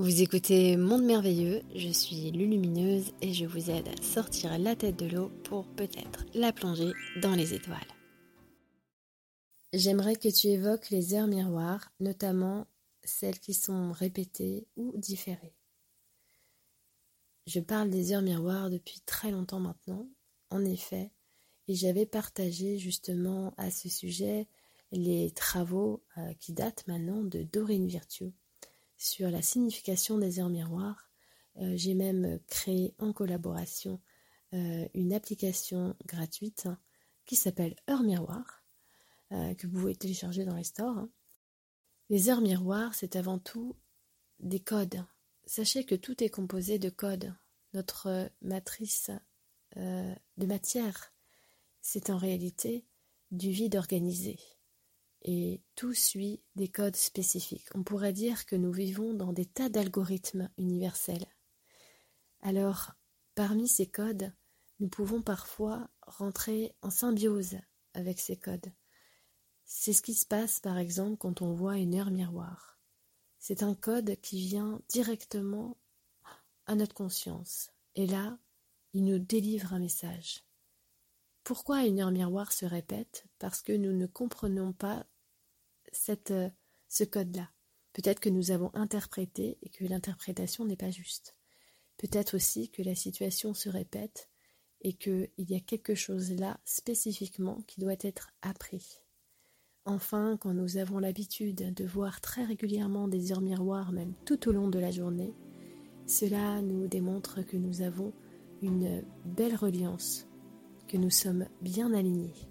Vous écoutez Monde Merveilleux, je suis Lulumineuse et je vous aide à sortir la tête de l'eau pour peut-être la plonger dans les étoiles. J'aimerais que tu évoques les heures miroirs, notamment celles qui sont répétées ou différées. Je parle des heures miroirs depuis très longtemps maintenant, en effet, et j'avais partagé justement à ce sujet les travaux euh, qui datent maintenant de Dorine Virtue sur la signification des heures miroirs. Euh, j'ai même créé en collaboration euh, une application gratuite qui s'appelle Heures Miroir, euh, que vous pouvez télécharger dans les stores. Les heures miroirs, c'est avant tout des codes. Sachez que tout est composé de codes. Notre matrice de matière, c'est en réalité du vide organisé et tout suit des codes spécifiques. On pourrait dire que nous vivons dans des tas d'algorithmes universels. Alors, parmi ces codes, nous pouvons parfois rentrer en symbiose avec ces codes. C'est ce qui se passe par exemple quand on voit une heure miroir. C'est un code qui vient directement à notre conscience. Et là, il nous délivre un message. Pourquoi une heure miroir se répète? Parce que nous ne comprenons pas euh, ce code-là. Peut-être que nous avons interprété et que l'interprétation n'est pas juste. Peut-être aussi que la situation se répète et qu'il y a quelque chose là spécifiquement qui doit être appris. Enfin, quand nous avons l'habitude de voir très régulièrement des heures miroirs, même tout au long de la journée, cela nous démontre que nous avons une belle reliance, que nous sommes bien alignés.